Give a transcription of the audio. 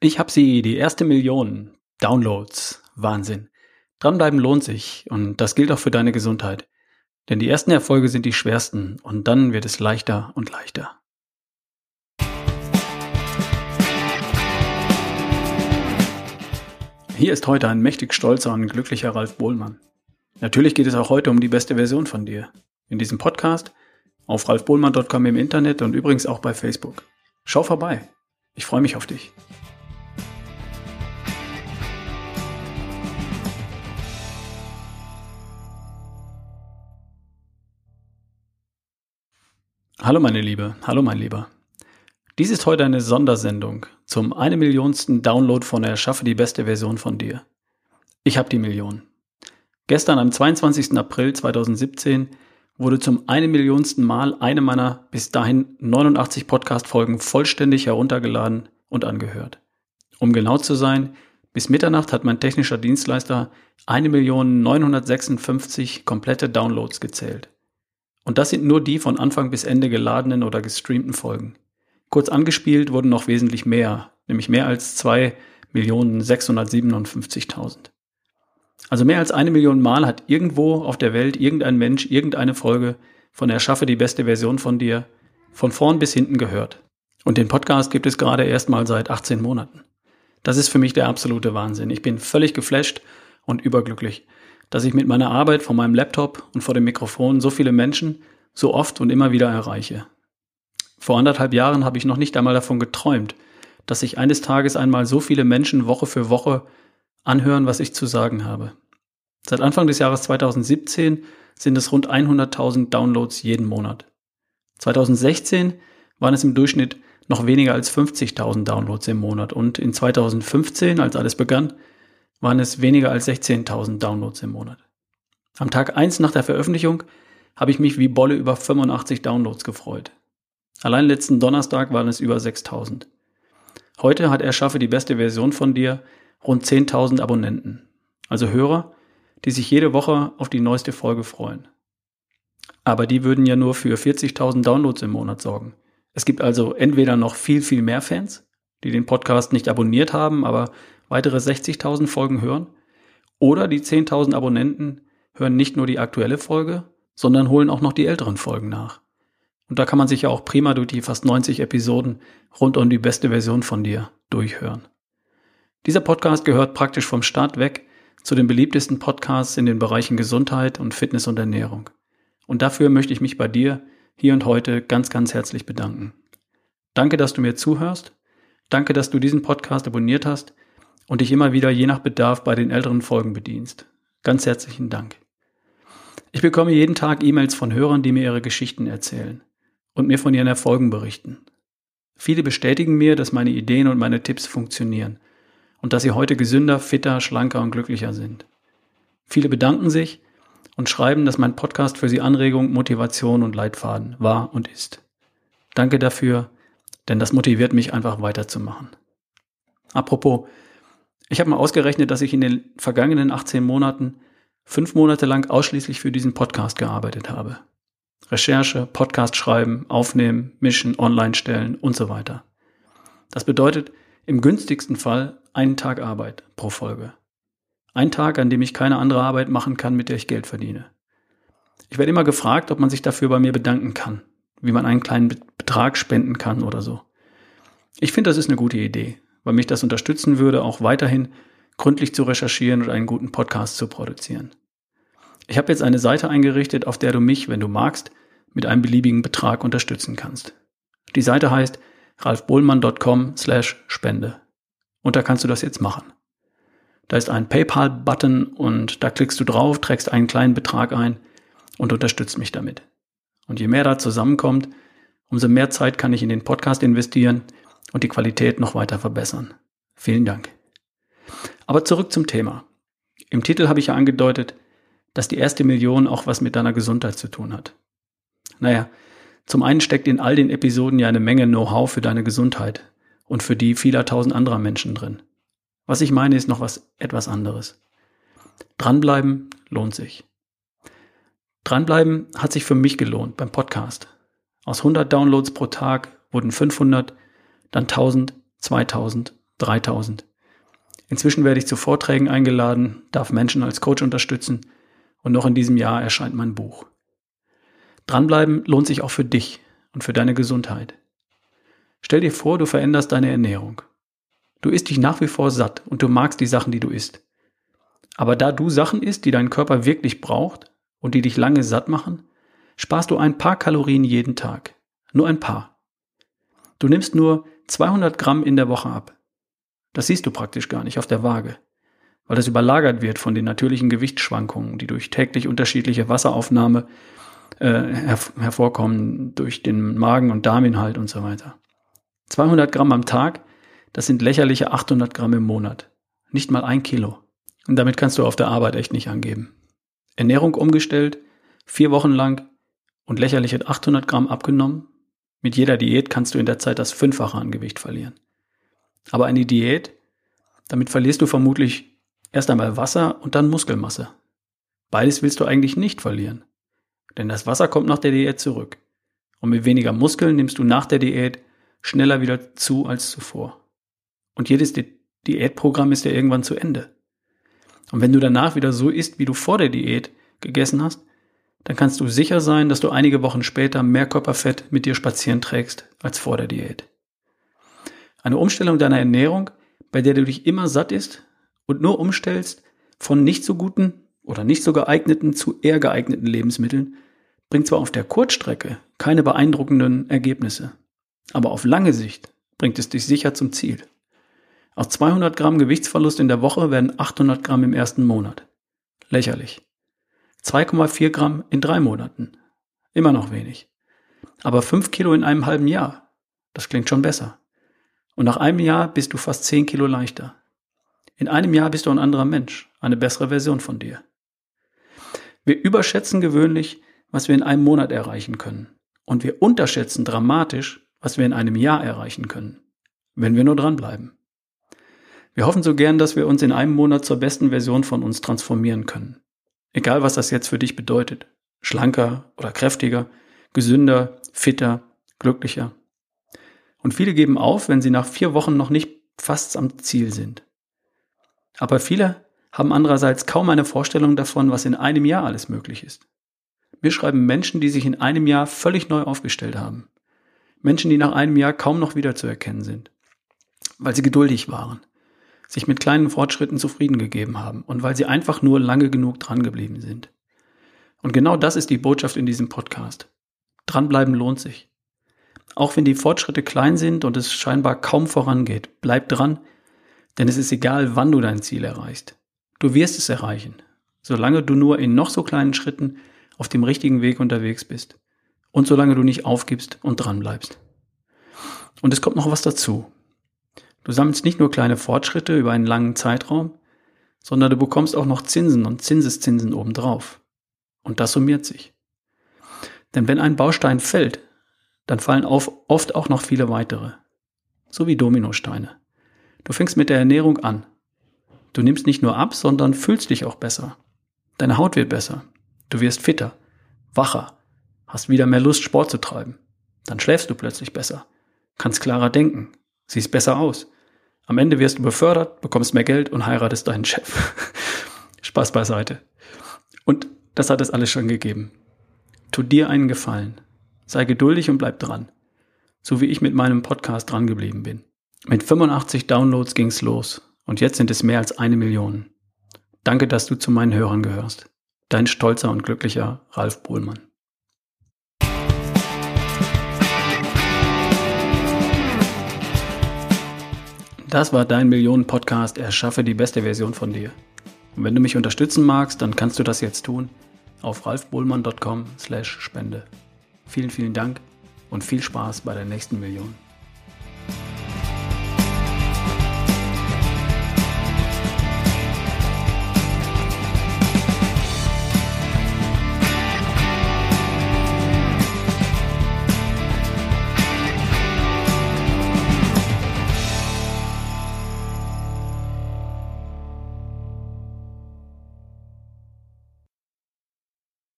Ich habe sie, die erste Million Downloads. Wahnsinn. Dranbleiben lohnt sich und das gilt auch für deine Gesundheit. Denn die ersten Erfolge sind die schwersten und dann wird es leichter und leichter. Hier ist heute ein mächtig stolzer und glücklicher Ralf Bohlmann. Natürlich geht es auch heute um die beste Version von dir. In diesem Podcast, auf ralfbohlmann.com im Internet und übrigens auch bei Facebook. Schau vorbei. Ich freue mich auf dich. Hallo meine Liebe, hallo mein Lieber. Dies ist heute eine Sondersendung zum eine Millionsten Download von Erschaffe die beste Version von dir. Ich habe die Million. Gestern am 22. April 2017 wurde zum eine Millionsten Mal eine meiner bis dahin 89 Podcast-Folgen vollständig heruntergeladen und angehört. Um genau zu sein, bis Mitternacht hat mein technischer Dienstleister 1.956 komplette Downloads gezählt. Und das sind nur die von Anfang bis Ende geladenen oder gestreamten Folgen. Kurz angespielt wurden noch wesentlich mehr, nämlich mehr als 2.657.000. Also mehr als eine Million Mal hat irgendwo auf der Welt irgendein Mensch irgendeine Folge von Erschaffe die beste Version von dir von vorn bis hinten gehört. Und den Podcast gibt es gerade erst mal seit 18 Monaten. Das ist für mich der absolute Wahnsinn. Ich bin völlig geflasht und überglücklich dass ich mit meiner Arbeit vor meinem Laptop und vor dem Mikrofon so viele Menschen so oft und immer wieder erreiche. Vor anderthalb Jahren habe ich noch nicht einmal davon geträumt, dass sich eines Tages einmal so viele Menschen Woche für Woche anhören, was ich zu sagen habe. Seit Anfang des Jahres 2017 sind es rund 100.000 Downloads jeden Monat. 2016 waren es im Durchschnitt noch weniger als 50.000 Downloads im Monat und in 2015, als alles begann, waren es weniger als 16.000 Downloads im Monat. Am Tag 1 nach der Veröffentlichung habe ich mich wie Bolle über 85 Downloads gefreut. Allein letzten Donnerstag waren es über 6.000. Heute hat Erschaffe die beste Version von dir rund 10.000 Abonnenten, also Hörer, die sich jede Woche auf die neueste Folge freuen. Aber die würden ja nur für 40.000 Downloads im Monat sorgen. Es gibt also entweder noch viel, viel mehr Fans, die den Podcast nicht abonniert haben, aber weitere 60.000 Folgen hören. Oder die 10.000 Abonnenten hören nicht nur die aktuelle Folge, sondern holen auch noch die älteren Folgen nach. Und da kann man sich ja auch prima durch die fast 90 Episoden rund um die beste Version von dir durchhören. Dieser Podcast gehört praktisch vom Start weg zu den beliebtesten Podcasts in den Bereichen Gesundheit und Fitness und Ernährung. Und dafür möchte ich mich bei dir hier und heute ganz, ganz herzlich bedanken. Danke, dass du mir zuhörst. Danke, dass du diesen Podcast abonniert hast und dich immer wieder je nach Bedarf bei den älteren Folgen bedienst. Ganz herzlichen Dank. Ich bekomme jeden Tag E-Mails von Hörern, die mir ihre Geschichten erzählen und mir von ihren Erfolgen berichten. Viele bestätigen mir, dass meine Ideen und meine Tipps funktionieren und dass sie heute gesünder, fitter, schlanker und glücklicher sind. Viele bedanken sich und schreiben, dass mein Podcast für sie Anregung, Motivation und Leitfaden war und ist. Danke dafür, denn das motiviert mich einfach weiterzumachen. Apropos, ich habe mal ausgerechnet, dass ich in den vergangenen 18 Monaten fünf Monate lang ausschließlich für diesen Podcast gearbeitet habe. Recherche, Podcast schreiben, aufnehmen, mischen, online stellen und so weiter. Das bedeutet im günstigsten Fall einen Tag Arbeit pro Folge. Ein Tag, an dem ich keine andere Arbeit machen kann, mit der ich Geld verdiene. Ich werde immer gefragt, ob man sich dafür bei mir bedanken kann, wie man einen kleinen Betrag spenden kann oder so. Ich finde, das ist eine gute Idee weil mich das unterstützen würde, auch weiterhin gründlich zu recherchieren und einen guten Podcast zu produzieren. Ich habe jetzt eine Seite eingerichtet, auf der du mich, wenn du magst, mit einem beliebigen Betrag unterstützen kannst. Die Seite heißt ralfbohlmann.com slash Spende. Und da kannst du das jetzt machen. Da ist ein PayPal-Button und da klickst du drauf, trägst einen kleinen Betrag ein und unterstützt mich damit. Und je mehr da zusammenkommt, umso mehr Zeit kann ich in den Podcast investieren und die Qualität noch weiter verbessern. Vielen Dank. Aber zurück zum Thema. Im Titel habe ich ja angedeutet, dass die erste Million auch was mit deiner Gesundheit zu tun hat. Naja, zum einen steckt in all den Episoden ja eine Menge Know-how für deine Gesundheit und für die vieler tausend anderer Menschen drin. Was ich meine, ist noch was etwas anderes. Dranbleiben lohnt sich. Dranbleiben hat sich für mich gelohnt beim Podcast. Aus 100 Downloads pro Tag wurden 500, dann 1000, 2000 3000. Inzwischen werde ich zu Vorträgen eingeladen, darf Menschen als Coach unterstützen und noch in diesem Jahr erscheint mein Buch. Dranbleiben lohnt sich auch für dich und für deine Gesundheit. Stell dir vor, du veränderst deine Ernährung. Du isst dich nach wie vor satt und du magst die Sachen, die du isst. Aber da du Sachen isst, die dein Körper wirklich braucht und die dich lange satt machen, sparst du ein paar Kalorien jeden Tag. Nur ein paar. Du nimmst nur 200 Gramm in der Woche ab. Das siehst du praktisch gar nicht auf der Waage, weil das überlagert wird von den natürlichen Gewichtsschwankungen, die durch täglich unterschiedliche Wasseraufnahme äh, her hervorkommen, durch den Magen- und Darminhalt und so weiter. 200 Gramm am Tag, das sind lächerliche 800 Gramm im Monat. Nicht mal ein Kilo. Und damit kannst du auf der Arbeit echt nicht angeben. Ernährung umgestellt, vier Wochen lang und lächerliche 800 Gramm abgenommen. Mit jeder Diät kannst du in der Zeit das Fünffache an Gewicht verlieren. Aber eine Diät, damit verlierst du vermutlich erst einmal Wasser und dann Muskelmasse. Beides willst du eigentlich nicht verlieren. Denn das Wasser kommt nach der Diät zurück. Und mit weniger Muskeln nimmst du nach der Diät schneller wieder zu als zuvor. Und jedes Di Diätprogramm ist ja irgendwann zu Ende. Und wenn du danach wieder so isst, wie du vor der Diät gegessen hast, dann kannst du sicher sein, dass du einige Wochen später mehr Körperfett mit dir spazieren trägst als vor der Diät. Eine Umstellung deiner Ernährung, bei der du dich immer satt isst und nur umstellst von nicht so guten oder nicht so geeigneten zu eher geeigneten Lebensmitteln, bringt zwar auf der Kurzstrecke keine beeindruckenden Ergebnisse, aber auf lange Sicht bringt es dich sicher zum Ziel. Aus 200 Gramm Gewichtsverlust in der Woche werden 800 Gramm im ersten Monat. Lächerlich. 2,4 Gramm in drei Monaten. Immer noch wenig. Aber 5 Kilo in einem halben Jahr. Das klingt schon besser. Und nach einem Jahr bist du fast 10 Kilo leichter. In einem Jahr bist du ein anderer Mensch, eine bessere Version von dir. Wir überschätzen gewöhnlich, was wir in einem Monat erreichen können. Und wir unterschätzen dramatisch, was wir in einem Jahr erreichen können, wenn wir nur dranbleiben. Wir hoffen so gern, dass wir uns in einem Monat zur besten Version von uns transformieren können. Egal, was das jetzt für dich bedeutet. Schlanker oder kräftiger, gesünder, fitter, glücklicher. Und viele geben auf, wenn sie nach vier Wochen noch nicht fast am Ziel sind. Aber viele haben andererseits kaum eine Vorstellung davon, was in einem Jahr alles möglich ist. Mir schreiben Menschen, die sich in einem Jahr völlig neu aufgestellt haben. Menschen, die nach einem Jahr kaum noch wiederzuerkennen sind, weil sie geduldig waren, sich mit kleinen Fortschritten zufrieden gegeben haben und weil sie einfach nur lange genug drangeblieben sind. Und genau das ist die Botschaft in diesem Podcast. Dranbleiben lohnt sich. Auch wenn die Fortschritte klein sind und es scheinbar kaum vorangeht, bleib dran, denn es ist egal, wann du dein Ziel erreichst. Du wirst es erreichen, solange du nur in noch so kleinen Schritten auf dem richtigen Weg unterwegs bist und solange du nicht aufgibst und dran bleibst. Und es kommt noch was dazu. Du sammelst nicht nur kleine Fortschritte über einen langen Zeitraum, sondern du bekommst auch noch Zinsen und Zinseszinsen obendrauf. Und das summiert sich. Denn wenn ein Baustein fällt, dann fallen oft auch noch viele weitere. So wie Dominosteine. Du fängst mit der Ernährung an. Du nimmst nicht nur ab, sondern fühlst dich auch besser. Deine Haut wird besser. Du wirst fitter, wacher, hast wieder mehr Lust, Sport zu treiben. Dann schläfst du plötzlich besser, kannst klarer denken, siehst besser aus. Am Ende wirst du befördert, bekommst mehr Geld und heiratest deinen Chef. Spaß beiseite. Und das hat es alles schon gegeben. Tu dir einen Gefallen. Sei geduldig und bleib dran. So wie ich mit meinem Podcast dran geblieben bin. Mit 85 Downloads ging's los und jetzt sind es mehr als eine Million. Danke, dass du zu meinen Hörern gehörst. Dein stolzer und glücklicher Ralf Bohlmann. Das war dein Millionen-Podcast Erschaffe die beste Version von dir. Und wenn du mich unterstützen magst, dann kannst du das jetzt tun auf ralfbohlmann.com slash Spende. Vielen, vielen Dank und viel Spaß bei der nächsten Million.